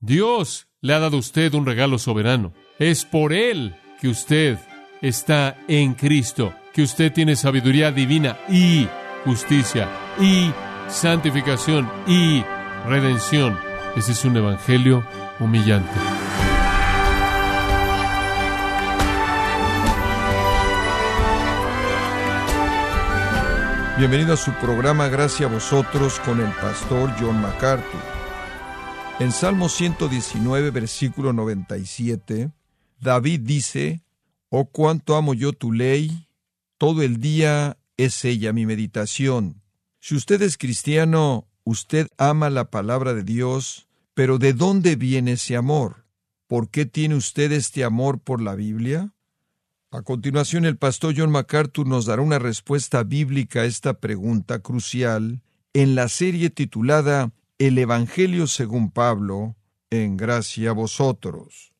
Dios le ha dado a usted un regalo soberano. Es por Él que usted está en Cristo, que usted tiene sabiduría divina y justicia y santificación y redención. Ese es un evangelio humillante. Bienvenido a su programa Gracias a vosotros con el pastor John MacArthur. En Salmo 119, versículo 97, David dice, Oh cuánto amo yo tu ley, todo el día es ella mi meditación. Si usted es cristiano, usted ama la palabra de Dios, pero ¿de dónde viene ese amor? ¿Por qué tiene usted este amor por la Biblia? A continuación, el pastor John MacArthur nos dará una respuesta bíblica a esta pregunta crucial en la serie titulada El Evangelio según Pablo, en gracia a vosotros.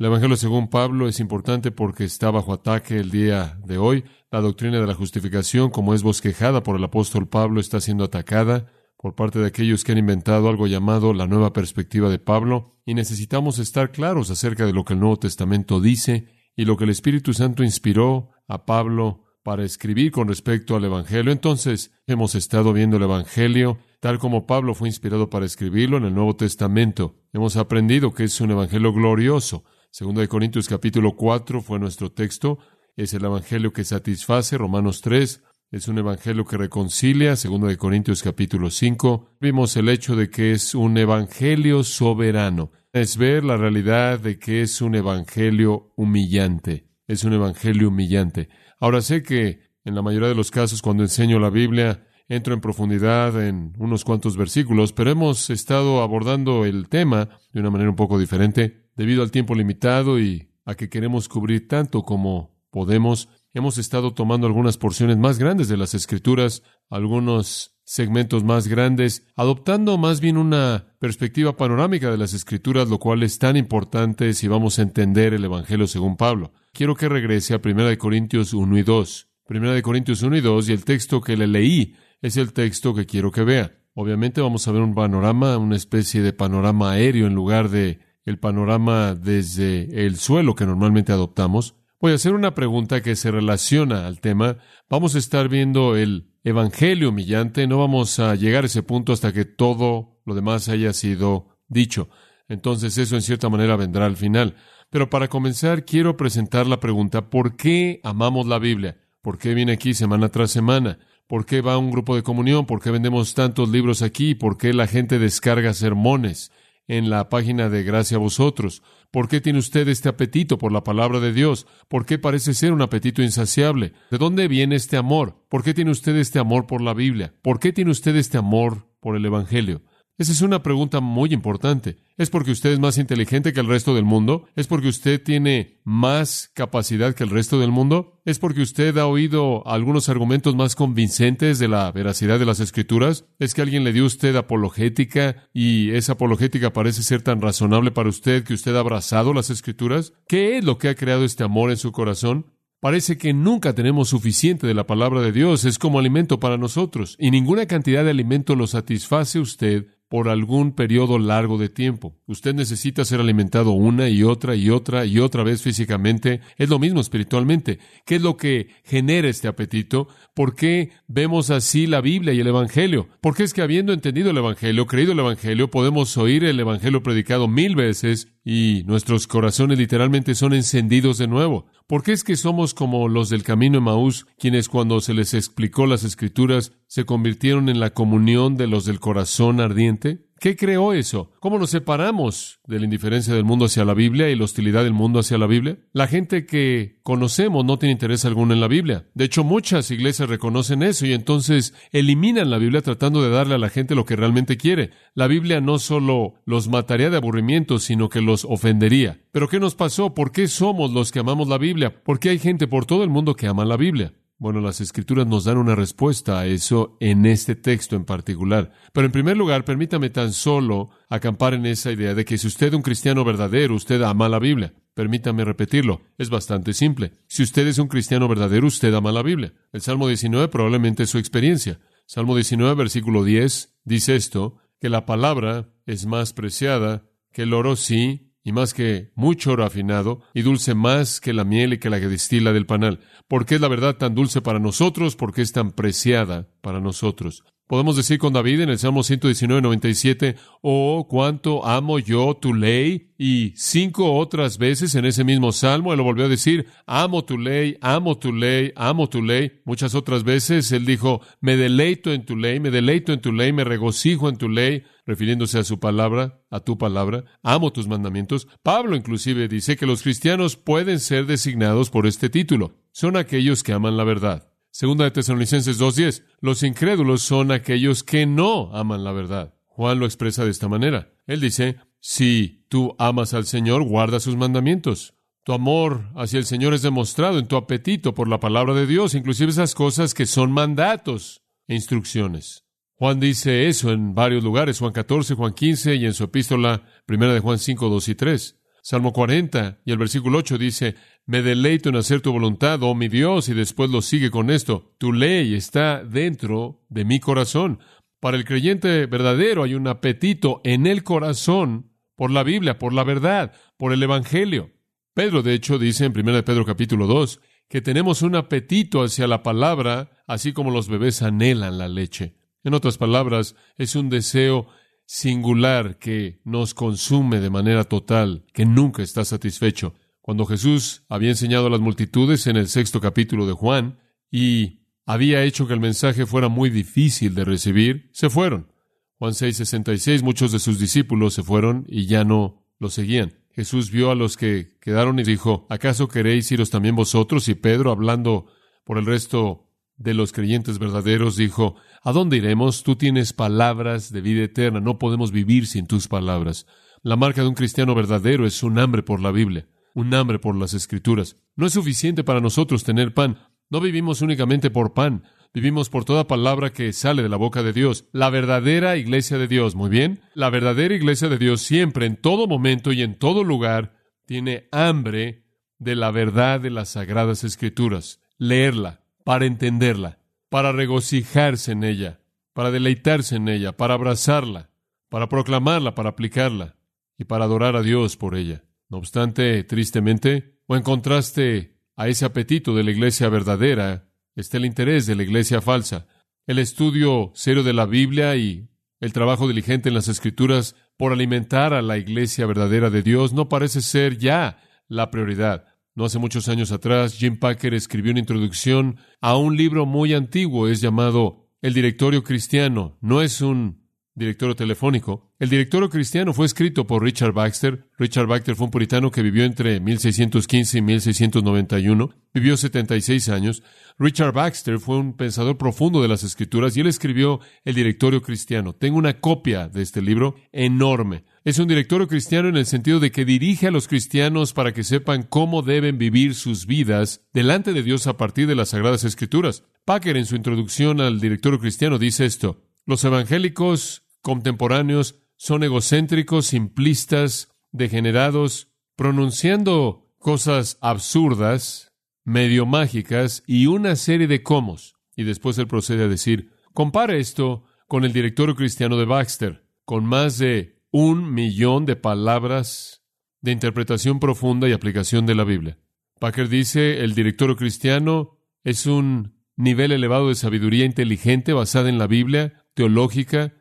El Evangelio según Pablo es importante porque está bajo ataque el día de hoy. La doctrina de la justificación, como es bosquejada por el apóstol Pablo, está siendo atacada por parte de aquellos que han inventado algo llamado la nueva perspectiva de Pablo, y necesitamos estar claros acerca de lo que el Nuevo Testamento dice y lo que el Espíritu Santo inspiró a Pablo para escribir con respecto al Evangelio. Entonces, hemos estado viendo el Evangelio tal como Pablo fue inspirado para escribirlo en el Nuevo Testamento. Hemos aprendido que es un Evangelio glorioso. Segundo de Corintios capítulo 4 fue nuestro texto. Es el Evangelio que satisface. Romanos 3 es un Evangelio que reconcilia. Segundo de Corintios capítulo 5 vimos el hecho de que es un Evangelio soberano es ver la realidad de que es un evangelio humillante. Es un evangelio humillante. Ahora sé que en la mayoría de los casos cuando enseño la Biblia entro en profundidad en unos cuantos versículos, pero hemos estado abordando el tema de una manera un poco diferente debido al tiempo limitado y a que queremos cubrir tanto como podemos. Hemos estado tomando algunas porciones más grandes de las escrituras, algunos segmentos más grandes, adoptando más bien una perspectiva panorámica de las escrituras, lo cual es tan importante si vamos a entender el Evangelio según Pablo. Quiero que regrese a 1 Corintios 1 y 2. 1 Corintios 1 y 2 y el texto que le leí es el texto que quiero que vea. Obviamente vamos a ver un panorama, una especie de panorama aéreo en lugar de el panorama desde el suelo que normalmente adoptamos. Voy a hacer una pregunta que se relaciona al tema. Vamos a estar viendo el evangelio humillante, no vamos a llegar a ese punto hasta que todo lo demás haya sido dicho. Entonces eso en cierta manera vendrá al final. Pero para comenzar quiero presentar la pregunta, ¿por qué amamos la Biblia? ¿Por qué viene aquí semana tras semana? ¿Por qué va un grupo de comunión? ¿Por qué vendemos tantos libros aquí? ¿Por qué la gente descarga sermones en la página de Gracia a vosotros? ¿Por qué tiene usted este apetito por la palabra de Dios? ¿Por qué parece ser un apetito insaciable? ¿De dónde viene este amor? ¿Por qué tiene usted este amor por la Biblia? ¿Por qué tiene usted este amor por el Evangelio? Esa es una pregunta muy importante. ¿Es porque usted es más inteligente que el resto del mundo? ¿Es porque usted tiene más capacidad que el resto del mundo? ¿Es porque usted ha oído algunos argumentos más convincentes de la veracidad de las escrituras? ¿Es que alguien le dio a usted apologética y esa apologética parece ser tan razonable para usted que usted ha abrazado las escrituras? ¿Qué es lo que ha creado este amor en su corazón? Parece que nunca tenemos suficiente de la palabra de Dios, es como alimento para nosotros, y ninguna cantidad de alimento lo satisface usted por algún periodo largo de tiempo. Usted necesita ser alimentado una y otra y otra y otra vez físicamente. Es lo mismo espiritualmente. ¿Qué es lo que genera este apetito? ¿Por qué vemos así la Biblia y el Evangelio? Porque es que habiendo entendido el Evangelio, creído el Evangelio, podemos oír el Evangelio predicado mil veces y nuestros corazones literalmente son encendidos de nuevo. ¿Por qué es que somos como los del camino de Maús, quienes cuando se les explicó las escrituras se convirtieron en la comunión de los del corazón ardiente? ¿Qué creó eso? ¿Cómo nos separamos de la indiferencia del mundo hacia la Biblia y la hostilidad del mundo hacia la Biblia? La gente que conocemos no tiene interés alguno en la Biblia. De hecho, muchas iglesias reconocen eso y entonces eliminan la Biblia tratando de darle a la gente lo que realmente quiere. La Biblia no solo los mataría de aburrimiento, sino que los ofendería. ¿Pero qué nos pasó? ¿Por qué somos los que amamos la Biblia? ¿Por qué hay gente por todo el mundo que ama la Biblia? Bueno, las escrituras nos dan una respuesta a eso en este texto en particular. Pero en primer lugar, permítame tan solo acampar en esa idea de que si usted es un cristiano verdadero, usted ama la Biblia. Permítame repetirlo. Es bastante simple. Si usted es un cristiano verdadero, usted ama la Biblia. El Salmo 19 probablemente es su experiencia. Salmo 19, versículo 10, dice esto, que la palabra es más preciada que el oro, sí, y más que mucho oro afinado, y dulce más que la miel y que la que destila del panal. ¿Por qué es la verdad tan dulce para nosotros? Porque es tan preciada para nosotros. Podemos decir con David en el Salmo 119, 97, oh, cuánto amo yo tu ley. Y cinco otras veces en ese mismo Salmo él lo volvió a decir, amo tu ley, amo tu ley, amo tu ley. Muchas otras veces él dijo, me deleito en tu ley, me deleito en tu ley, me regocijo en tu ley, refiriéndose a su palabra, a tu palabra, amo tus mandamientos. Pablo inclusive dice que los cristianos pueden ser designados por este título. Son aquellos que aman la verdad. Segunda de Tesalonicenses 2.10. Los incrédulos son aquellos que no aman la verdad. Juan lo expresa de esta manera. Él dice, si tú amas al Señor, guarda sus mandamientos. Tu amor hacia el Señor es demostrado en tu apetito por la palabra de Dios, inclusive esas cosas que son mandatos e instrucciones. Juan dice eso en varios lugares, Juan 14, Juan 15 y en su epístola primera de Juan 5, 2 y 3. Salmo 40 y el versículo 8 dice, me deleito en hacer tu voluntad, oh mi Dios, y después lo sigue con esto, tu ley está dentro de mi corazón. Para el creyente verdadero hay un apetito en el corazón por la Biblia, por la verdad, por el Evangelio. Pedro, de hecho, dice en 1 Pedro capítulo 2, que tenemos un apetito hacia la palabra, así como los bebés anhelan la leche. En otras palabras, es un deseo singular que nos consume de manera total, que nunca está satisfecho. Cuando Jesús había enseñado a las multitudes en el sexto capítulo de Juan y había hecho que el mensaje fuera muy difícil de recibir, se fueron. Juan 6:66, muchos de sus discípulos se fueron y ya no lo seguían. Jesús vio a los que quedaron y dijo, ¿acaso queréis iros también vosotros? Y Pedro, hablando por el resto de los creyentes verdaderos, dijo, ¿A dónde iremos? Tú tienes palabras de vida eterna, no podemos vivir sin tus palabras. La marca de un cristiano verdadero es un hambre por la Biblia, un hambre por las Escrituras. No es suficiente para nosotros tener pan. No vivimos únicamente por pan, vivimos por toda palabra que sale de la boca de Dios. La verdadera iglesia de Dios, muy bien, la verdadera iglesia de Dios siempre, en todo momento y en todo lugar, tiene hambre de la verdad de las sagradas escrituras. Leerla, para entenderla, para regocijarse en ella, para deleitarse en ella, para abrazarla, para proclamarla, para aplicarla y para adorar a Dios por ella. No obstante, tristemente, o en contraste a ese apetito de la iglesia verdadera, está el interés de la iglesia falsa. El estudio serio de la Biblia y el trabajo diligente en las Escrituras por alimentar a la iglesia verdadera de Dios no parece ser ya la prioridad. No hace muchos años atrás, Jim Packer escribió una introducción a un libro muy antiguo, es llamado El Directorio Cristiano. No es un directorio telefónico. El directorio cristiano fue escrito por Richard Baxter. Richard Baxter fue un puritano que vivió entre 1615 y 1691. Vivió 76 años. Richard Baxter fue un pensador profundo de las escrituras y él escribió el directorio cristiano. Tengo una copia de este libro enorme. Es un directorio cristiano en el sentido de que dirige a los cristianos para que sepan cómo deben vivir sus vidas delante de Dios a partir de las sagradas escrituras. Packer en su introducción al directorio cristiano dice esto. Los evangélicos contemporáneos son egocéntricos, simplistas, degenerados, pronunciando cosas absurdas, medio mágicas y una serie de comos. Y después él procede a decir, compare esto con el directorio cristiano de Baxter, con más de un millón de palabras de interpretación profunda y aplicación de la Biblia. Packer dice, el directorio cristiano es un nivel elevado de sabiduría inteligente basada en la Biblia, teológica,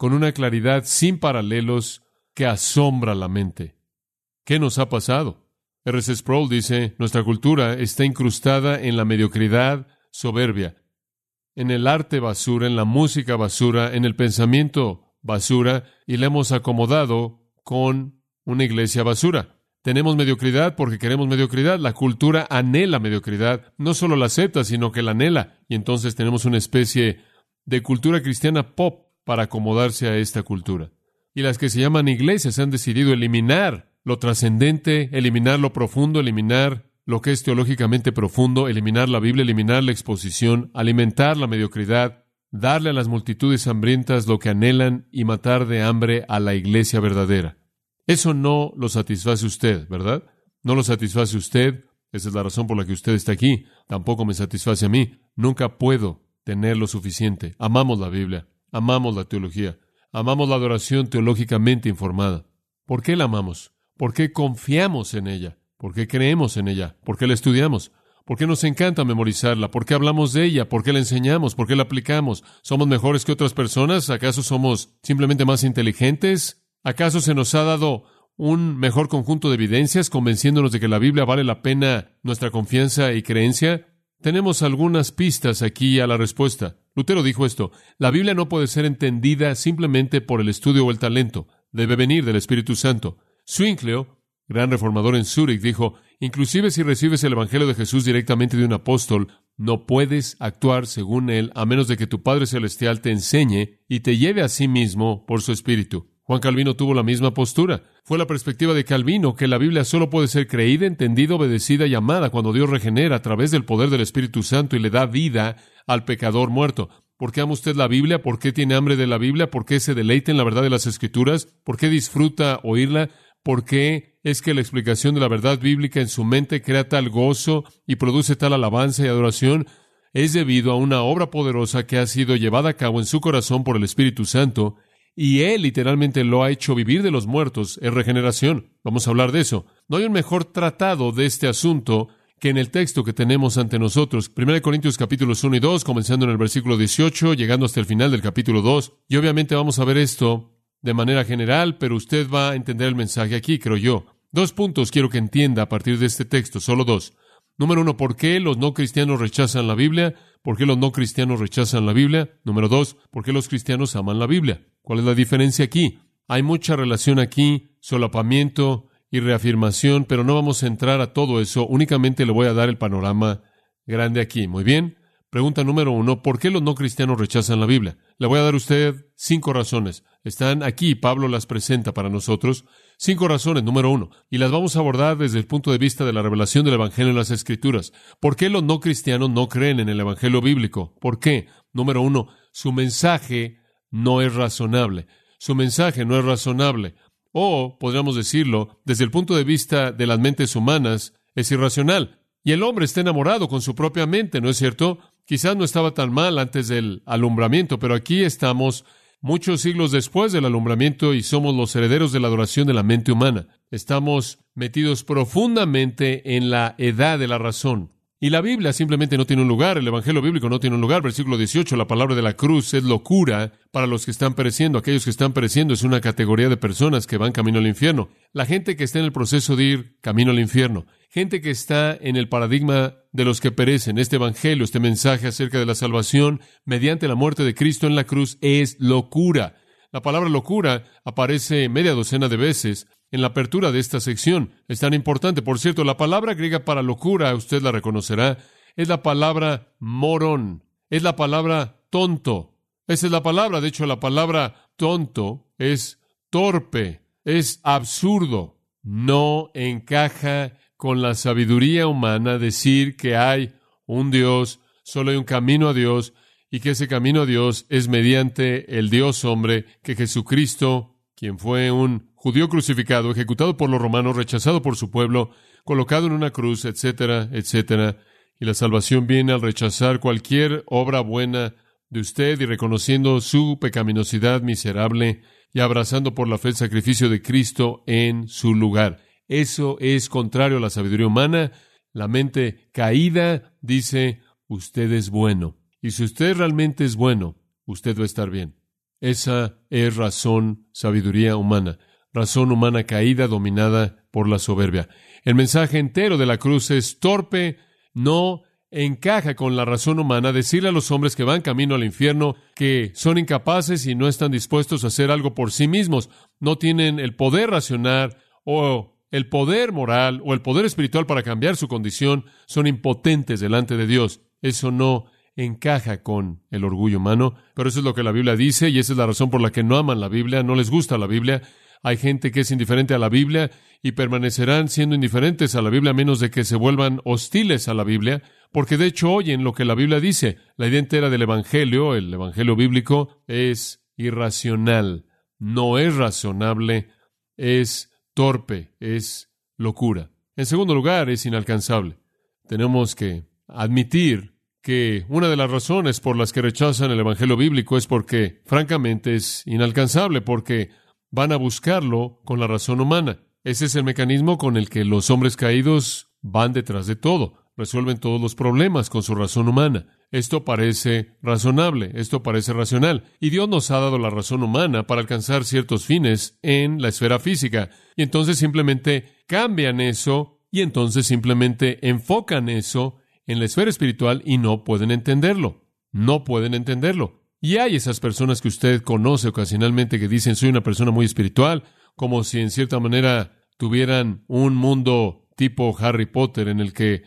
con una claridad sin paralelos que asombra la mente. ¿Qué nos ha pasado? R.C. Sproul dice, nuestra cultura está incrustada en la mediocridad soberbia, en el arte basura, en la música basura, en el pensamiento basura, y la hemos acomodado con una iglesia basura. Tenemos mediocridad porque queremos mediocridad. La cultura anhela mediocridad. No solo la acepta, sino que la anhela. Y entonces tenemos una especie de cultura cristiana pop para acomodarse a esta cultura. Y las que se llaman iglesias han decidido eliminar lo trascendente, eliminar lo profundo, eliminar lo que es teológicamente profundo, eliminar la Biblia, eliminar la exposición, alimentar la mediocridad, darle a las multitudes hambrientas lo que anhelan y matar de hambre a la iglesia verdadera. Eso no lo satisface usted, ¿verdad? No lo satisface usted. Esa es la razón por la que usted está aquí. Tampoco me satisface a mí. Nunca puedo tener lo suficiente. Amamos la Biblia. Amamos la teología, Amamos la adoración teológicamente informada. ¿Por qué la amamos? ¿Por qué confiamos en ella? ¿Por qué creemos en ella? ¿Por qué la estudiamos? ¿Por qué nos encanta memorizarla? ¿Por qué hablamos de ella? ¿Por qué la enseñamos? ¿Por qué la aplicamos? ¿Somos mejores que otras personas? ¿Acaso somos simplemente más inteligentes? ¿Acaso se nos ha dado un mejor conjunto de evidencias convenciéndonos de que la Biblia vale la pena nuestra confianza y creencia? Tenemos algunas pistas aquí a la respuesta. Lutero dijo esto, la Biblia no puede ser entendida simplemente por el estudio o el talento, debe venir del Espíritu Santo. Zwinglio, gran reformador en Zúrich, dijo, inclusive si recibes el Evangelio de Jesús directamente de un apóstol, no puedes actuar según él a menos de que tu Padre Celestial te enseñe y te lleve a sí mismo por su Espíritu. Juan Calvino tuvo la misma postura. Fue la perspectiva de Calvino que la Biblia solo puede ser creída, entendida, obedecida y amada cuando Dios regenera a través del poder del Espíritu Santo y le da vida al pecador muerto. ¿Por qué ama usted la Biblia? ¿Por qué tiene hambre de la Biblia? ¿Por qué se deleita en la verdad de las Escrituras? ¿Por qué disfruta oírla? ¿Por qué es que la explicación de la verdad bíblica en su mente crea tal gozo y produce tal alabanza y adoración? Es debido a una obra poderosa que ha sido llevada a cabo en su corazón por el Espíritu Santo y Él literalmente lo ha hecho vivir de los muertos en regeneración. Vamos a hablar de eso. No hay un mejor tratado de este asunto que en el texto que tenemos ante nosotros. 1 Corintios capítulos 1 y 2, comenzando en el versículo 18, llegando hasta el final del capítulo 2. Y obviamente vamos a ver esto de manera general, pero usted va a entender el mensaje aquí, creo yo. Dos puntos quiero que entienda a partir de este texto, solo dos. Número uno, ¿por qué los no cristianos rechazan la Biblia? ¿Por qué los no cristianos rechazan la Biblia? Número dos, ¿por qué los cristianos aman la Biblia? ¿Cuál es la diferencia aquí? Hay mucha relación aquí, solapamiento y reafirmación, pero no vamos a entrar a todo eso, únicamente le voy a dar el panorama grande aquí. Muy bien. Pregunta número uno, ¿por qué los no cristianos rechazan la Biblia? Le voy a dar a usted cinco razones. Están aquí, Pablo las presenta para nosotros. Cinco razones, número uno, y las vamos a abordar desde el punto de vista de la revelación del Evangelio en las Escrituras. ¿Por qué los no cristianos no creen en el Evangelio bíblico? ¿Por qué? Número uno, su mensaje no es razonable. Su mensaje no es razonable. O, podríamos decirlo, desde el punto de vista de las mentes humanas, es irracional. Y el hombre está enamorado con su propia mente, ¿no es cierto? Quizás no estaba tan mal antes del alumbramiento, pero aquí estamos muchos siglos después del alumbramiento y somos los herederos de la adoración de la mente humana. Estamos metidos profundamente en la edad de la razón. Y la Biblia simplemente no tiene un lugar, el Evangelio bíblico no tiene un lugar. Versículo 18, la palabra de la cruz es locura para los que están pereciendo. Aquellos que están pereciendo es una categoría de personas que van camino al infierno. La gente que está en el proceso de ir camino al infierno. Gente que está en el paradigma de los que perecen. Este Evangelio, este mensaje acerca de la salvación mediante la muerte de Cristo en la cruz es locura. La palabra locura aparece media docena de veces en la apertura de esta sección. Es tan importante. Por cierto, la palabra griega para locura, usted la reconocerá, es la palabra morón, es la palabra tonto. Esa es la palabra. De hecho, la palabra tonto es torpe, es absurdo. No encaja con la sabiduría humana decir que hay un Dios, solo hay un camino a Dios y que ese camino a Dios es mediante el Dios hombre, que Jesucristo, quien fue un judío crucificado, ejecutado por los romanos, rechazado por su pueblo, colocado en una cruz, etcétera, etcétera. Y la salvación viene al rechazar cualquier obra buena de usted y reconociendo su pecaminosidad miserable y abrazando por la fe el sacrificio de Cristo en su lugar. Eso es contrario a la sabiduría humana. La mente caída dice, usted es bueno. Y si usted realmente es bueno, usted va a estar bien. Esa es razón, sabiduría humana razón humana caída dominada por la soberbia. El mensaje entero de la cruz es torpe, no encaja con la razón humana decirle a los hombres que van camino al infierno que son incapaces y no están dispuestos a hacer algo por sí mismos, no tienen el poder racional o el poder moral o el poder espiritual para cambiar su condición, son impotentes delante de Dios. Eso no encaja con el orgullo humano, pero eso es lo que la Biblia dice y esa es la razón por la que no aman la Biblia, no les gusta la Biblia, hay gente que es indiferente a la Biblia y permanecerán siendo indiferentes a la Biblia a menos de que se vuelvan hostiles a la Biblia, porque de hecho oyen lo que la Biblia dice. La idea entera del Evangelio, el Evangelio bíblico, es irracional, no es razonable, es torpe, es locura. En segundo lugar, es inalcanzable. Tenemos que admitir que una de las razones por las que rechazan el Evangelio bíblico es porque, francamente, es inalcanzable, porque van a buscarlo con la razón humana. Ese es el mecanismo con el que los hombres caídos van detrás de todo, resuelven todos los problemas con su razón humana. Esto parece razonable, esto parece racional, y Dios nos ha dado la razón humana para alcanzar ciertos fines en la esfera física, y entonces simplemente cambian eso, y entonces simplemente enfocan eso en la esfera espiritual y no pueden entenderlo, no pueden entenderlo. Y hay esas personas que usted conoce ocasionalmente que dicen soy una persona muy espiritual, como si en cierta manera tuvieran un mundo tipo Harry Potter en el que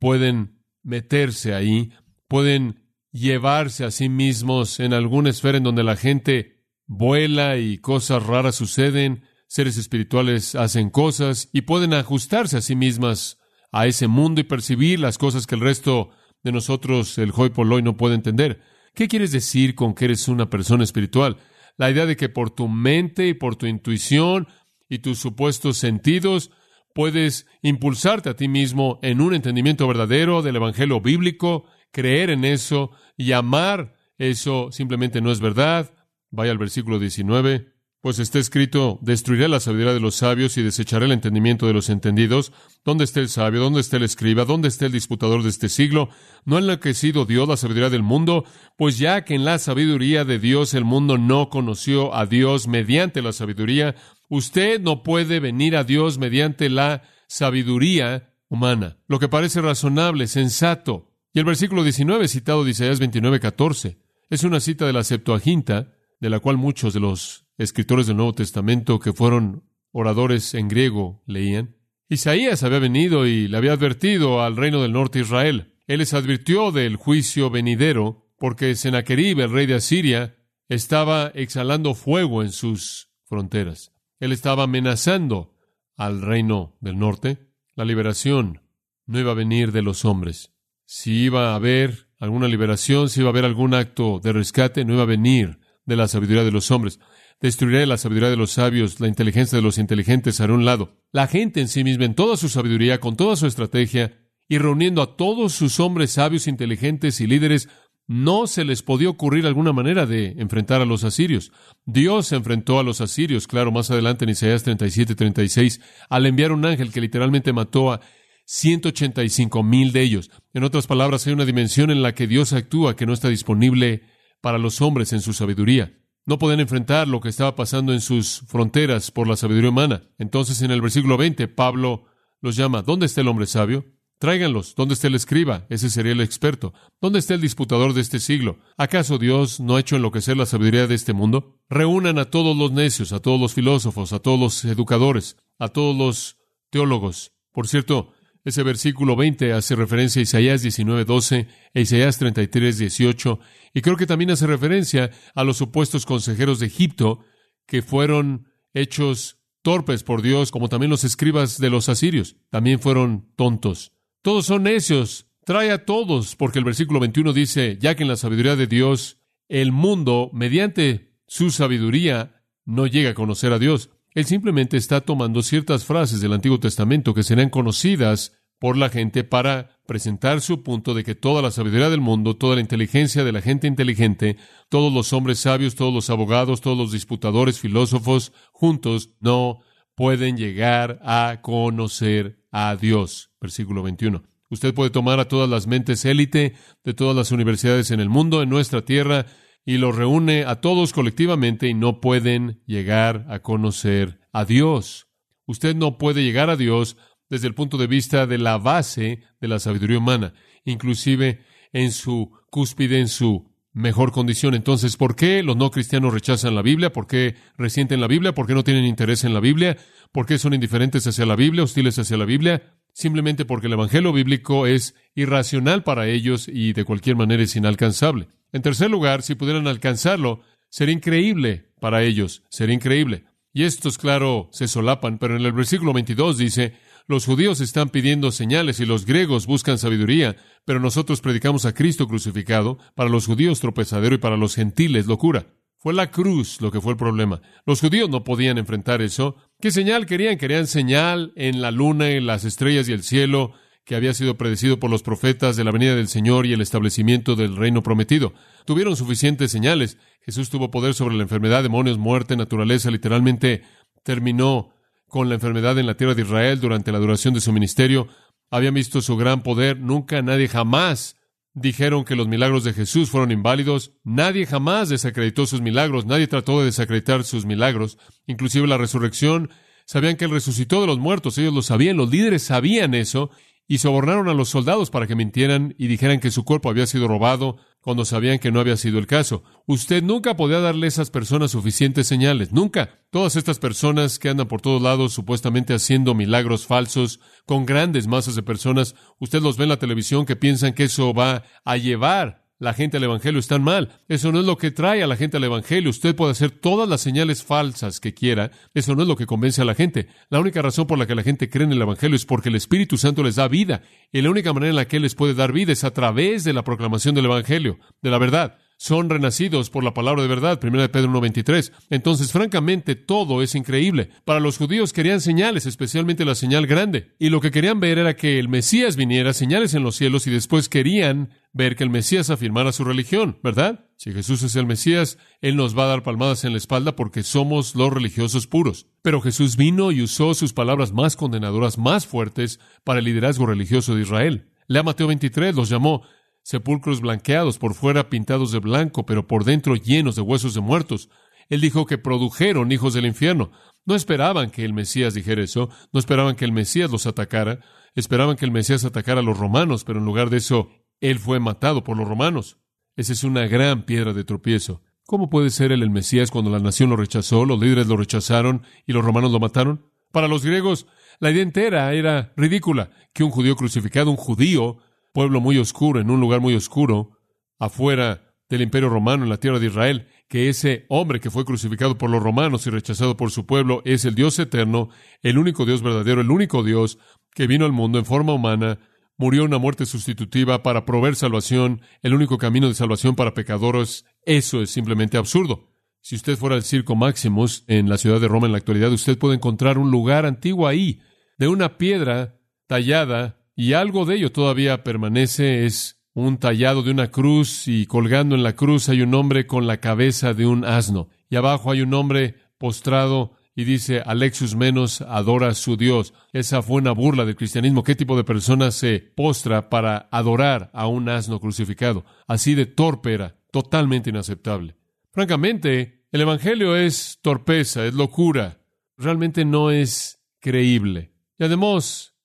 pueden meterse ahí, pueden llevarse a sí mismos en alguna esfera en donde la gente vuela y cosas raras suceden, seres espirituales hacen cosas y pueden ajustarse a sí mismas a ese mundo y percibir las cosas que el resto de nosotros, el hoy por hoy, no puede entender. ¿Qué quieres decir con que eres una persona espiritual? La idea de que por tu mente y por tu intuición y tus supuestos sentidos puedes impulsarte a ti mismo en un entendimiento verdadero del Evangelio bíblico, creer en eso y amar eso simplemente no es verdad. Vaya al versículo 19. Pues está escrito, destruiré la sabiduría de los sabios y desecharé el entendimiento de los entendidos. ¿Dónde está el sabio? ¿Dónde está el escriba? ¿Dónde está el disputador de este siglo? ¿No ha enloquecido Dios la sabiduría del mundo? Pues ya que en la sabiduría de Dios el mundo no conoció a Dios mediante la sabiduría, usted no puede venir a Dios mediante la sabiduría humana. Lo que parece razonable, sensato. Y el versículo 19 citado de Isaías 29, 14 es una cita de la Septuaginta, de la cual muchos de los escritores del Nuevo Testamento que fueron oradores en griego leían. Isaías había venido y le había advertido al reino del norte de Israel. Él les advirtió del juicio venidero porque Sennacherib, el rey de Asiria, estaba exhalando fuego en sus fronteras. Él estaba amenazando al reino del norte. La liberación no iba a venir de los hombres. Si iba a haber alguna liberación, si iba a haber algún acto de rescate, no iba a venir de la sabiduría de los hombres. Destruiré la sabiduría de los sabios, la inteligencia de los inteligentes haré un lado. La gente en sí misma, en toda su sabiduría, con toda su estrategia, y reuniendo a todos sus hombres sabios, inteligentes y líderes, no se les podía ocurrir alguna manera de enfrentar a los asirios. Dios se enfrentó a los asirios, claro, más adelante en Isaías 37, 36, al enviar un ángel que literalmente mató a 185 mil de ellos. En otras palabras, hay una dimensión en la que Dios actúa que no está disponible para los hombres en su sabiduría. No podían enfrentar lo que estaba pasando en sus fronteras por la sabiduría humana. Entonces, en el versículo 20, Pablo los llama, ¿dónde está el hombre sabio? Tráiganlos. ¿Dónde está el escriba? Ese sería el experto. ¿Dónde está el disputador de este siglo? ¿Acaso Dios no ha hecho enloquecer la sabiduría de este mundo? Reúnan a todos los necios, a todos los filósofos, a todos los educadores, a todos los teólogos. Por cierto, ese versículo 20 hace referencia a Isaías 19:12 e Isaías 33:18 y creo que también hace referencia a los supuestos consejeros de Egipto que fueron hechos torpes por Dios, como también los escribas de los asirios, también fueron tontos. Todos son necios, trae a todos, porque el versículo 21 dice, ya que en la sabiduría de Dios el mundo, mediante su sabiduría, no llega a conocer a Dios. Él simplemente está tomando ciertas frases del Antiguo Testamento que serán conocidas por la gente para presentar su punto de que toda la sabiduría del mundo, toda la inteligencia de la gente inteligente, todos los hombres sabios, todos los abogados, todos los disputadores, filósofos, juntos no pueden llegar a conocer a Dios. Versículo 21. Usted puede tomar a todas las mentes élite de todas las universidades en el mundo, en nuestra tierra, y los reúne a todos colectivamente y no pueden llegar a conocer a Dios. Usted no puede llegar a Dios desde el punto de vista de la base de la sabiduría humana, inclusive en su cúspide, en su mejor condición. Entonces, ¿por qué los no cristianos rechazan la Biblia? ¿Por qué resienten la Biblia? ¿Por qué no tienen interés en la Biblia? ¿Por qué son indiferentes hacia la Biblia, hostiles hacia la Biblia? Simplemente porque el Evangelio bíblico es irracional para ellos y de cualquier manera es inalcanzable. En tercer lugar, si pudieran alcanzarlo, sería increíble para ellos, sería increíble. Y estos, claro, se solapan, pero en el versículo 22 dice, los judíos están pidiendo señales y los griegos buscan sabiduría, pero nosotros predicamos a Cristo crucificado, para los judíos tropezadero y para los gentiles locura. Fue la cruz lo que fue el problema. Los judíos no podían enfrentar eso. ¿Qué señal querían? Querían señal en la luna, en las estrellas y el cielo, que había sido predecido por los profetas de la venida del Señor y el establecimiento del reino prometido. Tuvieron suficientes señales. Jesús tuvo poder sobre la enfermedad, demonios, muerte, naturaleza. Literalmente terminó con la enfermedad en la tierra de Israel durante la duración de su ministerio. Habían visto su gran poder. Nunca, nadie jamás dijeron que los milagros de Jesús fueron inválidos. Nadie jamás desacreditó sus milagros. Nadie trató de desacreditar sus milagros. Inclusive la resurrección. Sabían que Él resucitó de los muertos. Ellos lo sabían. Los líderes sabían eso y sobornaron a los soldados para que mintieran y dijeran que su cuerpo había sido robado cuando sabían que no había sido el caso. Usted nunca podía darle a esas personas suficientes señales, nunca. Todas estas personas que andan por todos lados supuestamente haciendo milagros falsos con grandes masas de personas, usted los ve en la televisión que piensan que eso va a llevar la gente al Evangelio están mal. Eso no es lo que trae a la gente al Evangelio. Usted puede hacer todas las señales falsas que quiera. Eso no es lo que convence a la gente. La única razón por la que la gente cree en el Evangelio es porque el Espíritu Santo les da vida. Y la única manera en la que Él les puede dar vida es a través de la proclamación del Evangelio, de la verdad son renacidos por la palabra de verdad, 1 Pedro 1.23. Entonces, francamente, todo es increíble. Para los judíos querían señales, especialmente la señal grande. Y lo que querían ver era que el Mesías viniera, señales en los cielos, y después querían ver que el Mesías afirmara su religión, ¿verdad? Si Jesús es el Mesías, Él nos va a dar palmadas en la espalda porque somos los religiosos puros. Pero Jesús vino y usó sus palabras más condenadoras, más fuertes, para el liderazgo religioso de Israel. Lea Mateo 23, los llamó sepulcros blanqueados, por fuera pintados de blanco, pero por dentro llenos de huesos de muertos. Él dijo que produjeron hijos del infierno. No esperaban que el Mesías dijera eso, no esperaban que el Mesías los atacara, esperaban que el Mesías atacara a los romanos, pero en lugar de eso, él fue matado por los romanos. Esa es una gran piedra de tropiezo. ¿Cómo puede ser él el Mesías cuando la nación lo rechazó, los líderes lo rechazaron y los romanos lo mataron? Para los griegos, la idea entera era ridícula, que un judío crucificado, un judío, pueblo muy oscuro, en un lugar muy oscuro, afuera del imperio romano, en la tierra de Israel, que ese hombre que fue crucificado por los romanos y rechazado por su pueblo es el Dios eterno, el único Dios verdadero, el único Dios que vino al mundo en forma humana, murió una muerte sustitutiva para proveer salvación, el único camino de salvación para pecadores, eso es simplemente absurdo. Si usted fuera al Circo Maximus en la ciudad de Roma en la actualidad, usted puede encontrar un lugar antiguo ahí, de una piedra tallada y algo de ello todavía permanece, es un tallado de una cruz y colgando en la cruz hay un hombre con la cabeza de un asno y abajo hay un hombre postrado y dice Alexus Menos adora a su Dios. Esa fue una burla del cristianismo. ¿Qué tipo de persona se postra para adorar a un asno crucificado? Así de torpe era, totalmente inaceptable. Francamente, el Evangelio es torpeza, es locura. Realmente no es creíble. Y además,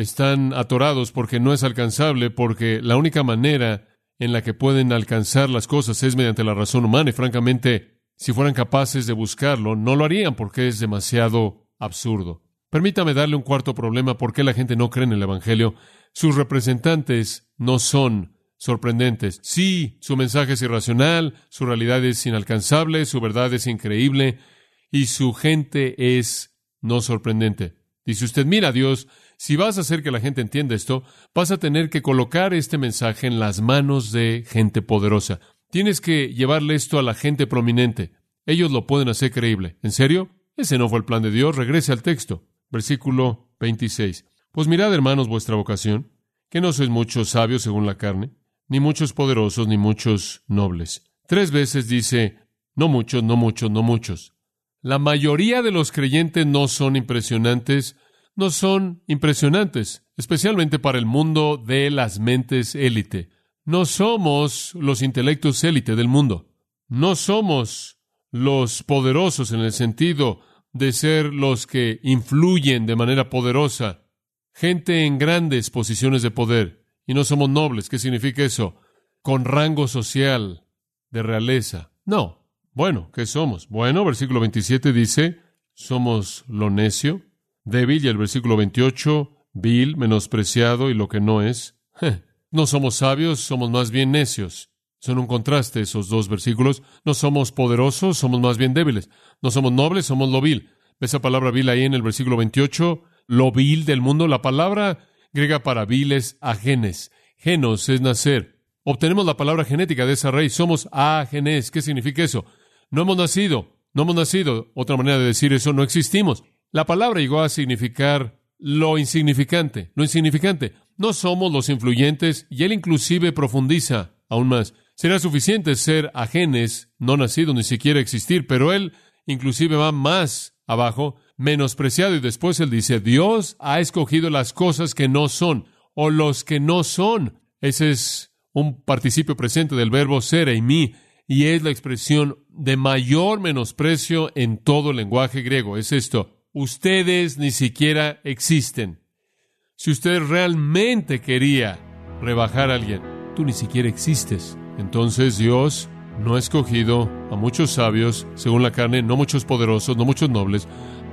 están atorados porque no es alcanzable, porque la única manera en la que pueden alcanzar las cosas es mediante la razón humana y francamente, si fueran capaces de buscarlo, no lo harían porque es demasiado absurdo. Permítame darle un cuarto problema por qué la gente no cree en el Evangelio. Sus representantes no son sorprendentes. Sí, su mensaje es irracional, su realidad es inalcanzable, su verdad es increíble y su gente es no sorprendente. Dice usted, mira, Dios si vas a hacer que la gente entienda esto, vas a tener que colocar este mensaje en las manos de gente poderosa. Tienes que llevarle esto a la gente prominente. Ellos lo pueden hacer creíble. ¿En serio? Ese no fue el plan de Dios. Regrese al texto. Versículo 26. Pues mirad, hermanos, vuestra vocación, que no sois muchos sabios según la carne, ni muchos poderosos, ni muchos nobles. Tres veces dice, no muchos, no muchos, no muchos. La mayoría de los creyentes no son impresionantes, no son impresionantes, especialmente para el mundo de las mentes élite. No somos los intelectos élite del mundo. No somos los poderosos en el sentido de ser los que influyen de manera poderosa, gente en grandes posiciones de poder, y no somos nobles. ¿Qué significa eso? Con rango social de realeza. No. Bueno, ¿qué somos? Bueno, versículo 27 dice, somos lo necio, débil y el versículo 28, vil, menospreciado y lo que no es. No somos sabios, somos más bien necios. Son un contraste esos dos versículos. No somos poderosos, somos más bien débiles. No somos nobles, somos lo vil. Esa palabra vil ahí en el versículo 28, lo vil del mundo. La palabra griega para vil es agenes. Genos es nacer. Obtenemos la palabra genética de esa raíz. Somos agenes. ¿Qué significa eso? No hemos nacido. No hemos nacido. Otra manera de decir eso, no existimos. La palabra llegó a significar lo insignificante, lo insignificante. No somos los influyentes y él inclusive profundiza aún más. Será suficiente ser ajenes, no nacidos, ni siquiera existir, pero él inclusive va más abajo, menospreciado, y después él dice, Dios ha escogido las cosas que no son, o los que no son. Ese es un participio presente del verbo ser y mí, y es la expresión de mayor menosprecio en todo el lenguaje griego. Es esto, ustedes ni siquiera existen. Si usted realmente quería rebajar a alguien, tú ni siquiera existes. Entonces Dios no ha escogido a muchos sabios, según la carne, no muchos poderosos, no muchos nobles.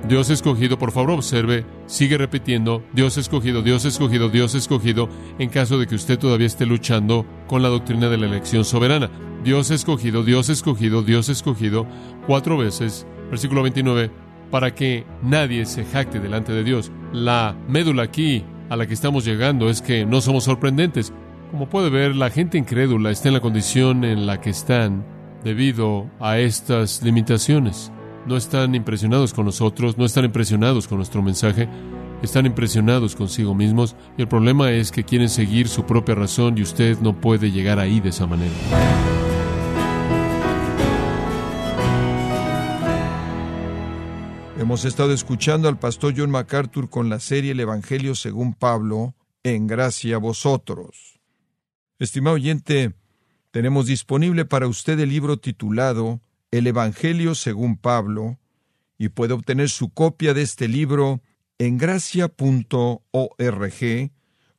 Dios ha escogido, por favor observe, sigue repitiendo, Dios ha escogido, Dios ha escogido, Dios ha escogido, en caso de que usted todavía esté luchando con la doctrina de la elección soberana. Dios ha escogido, Dios ha escogido, Dios ha escogido cuatro veces, versículo 29, para que nadie se jacte delante de Dios. La médula aquí a la que estamos llegando es que no somos sorprendentes. Como puede ver, la gente incrédula está en la condición en la que están debido a estas limitaciones. No están impresionados con nosotros, no están impresionados con nuestro mensaje, están impresionados consigo mismos y el problema es que quieren seguir su propia razón y usted no puede llegar ahí de esa manera. Hemos estado escuchando al pastor John MacArthur con la serie El Evangelio según Pablo, en gracia a vosotros. Estimado oyente, tenemos disponible para usted el libro titulado El Evangelio según Pablo, y puede obtener su copia de este libro en gracia.org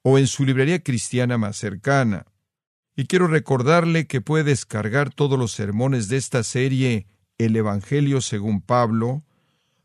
o en su librería cristiana más cercana. Y quiero recordarle que puede descargar todos los sermones de esta serie El Evangelio según Pablo,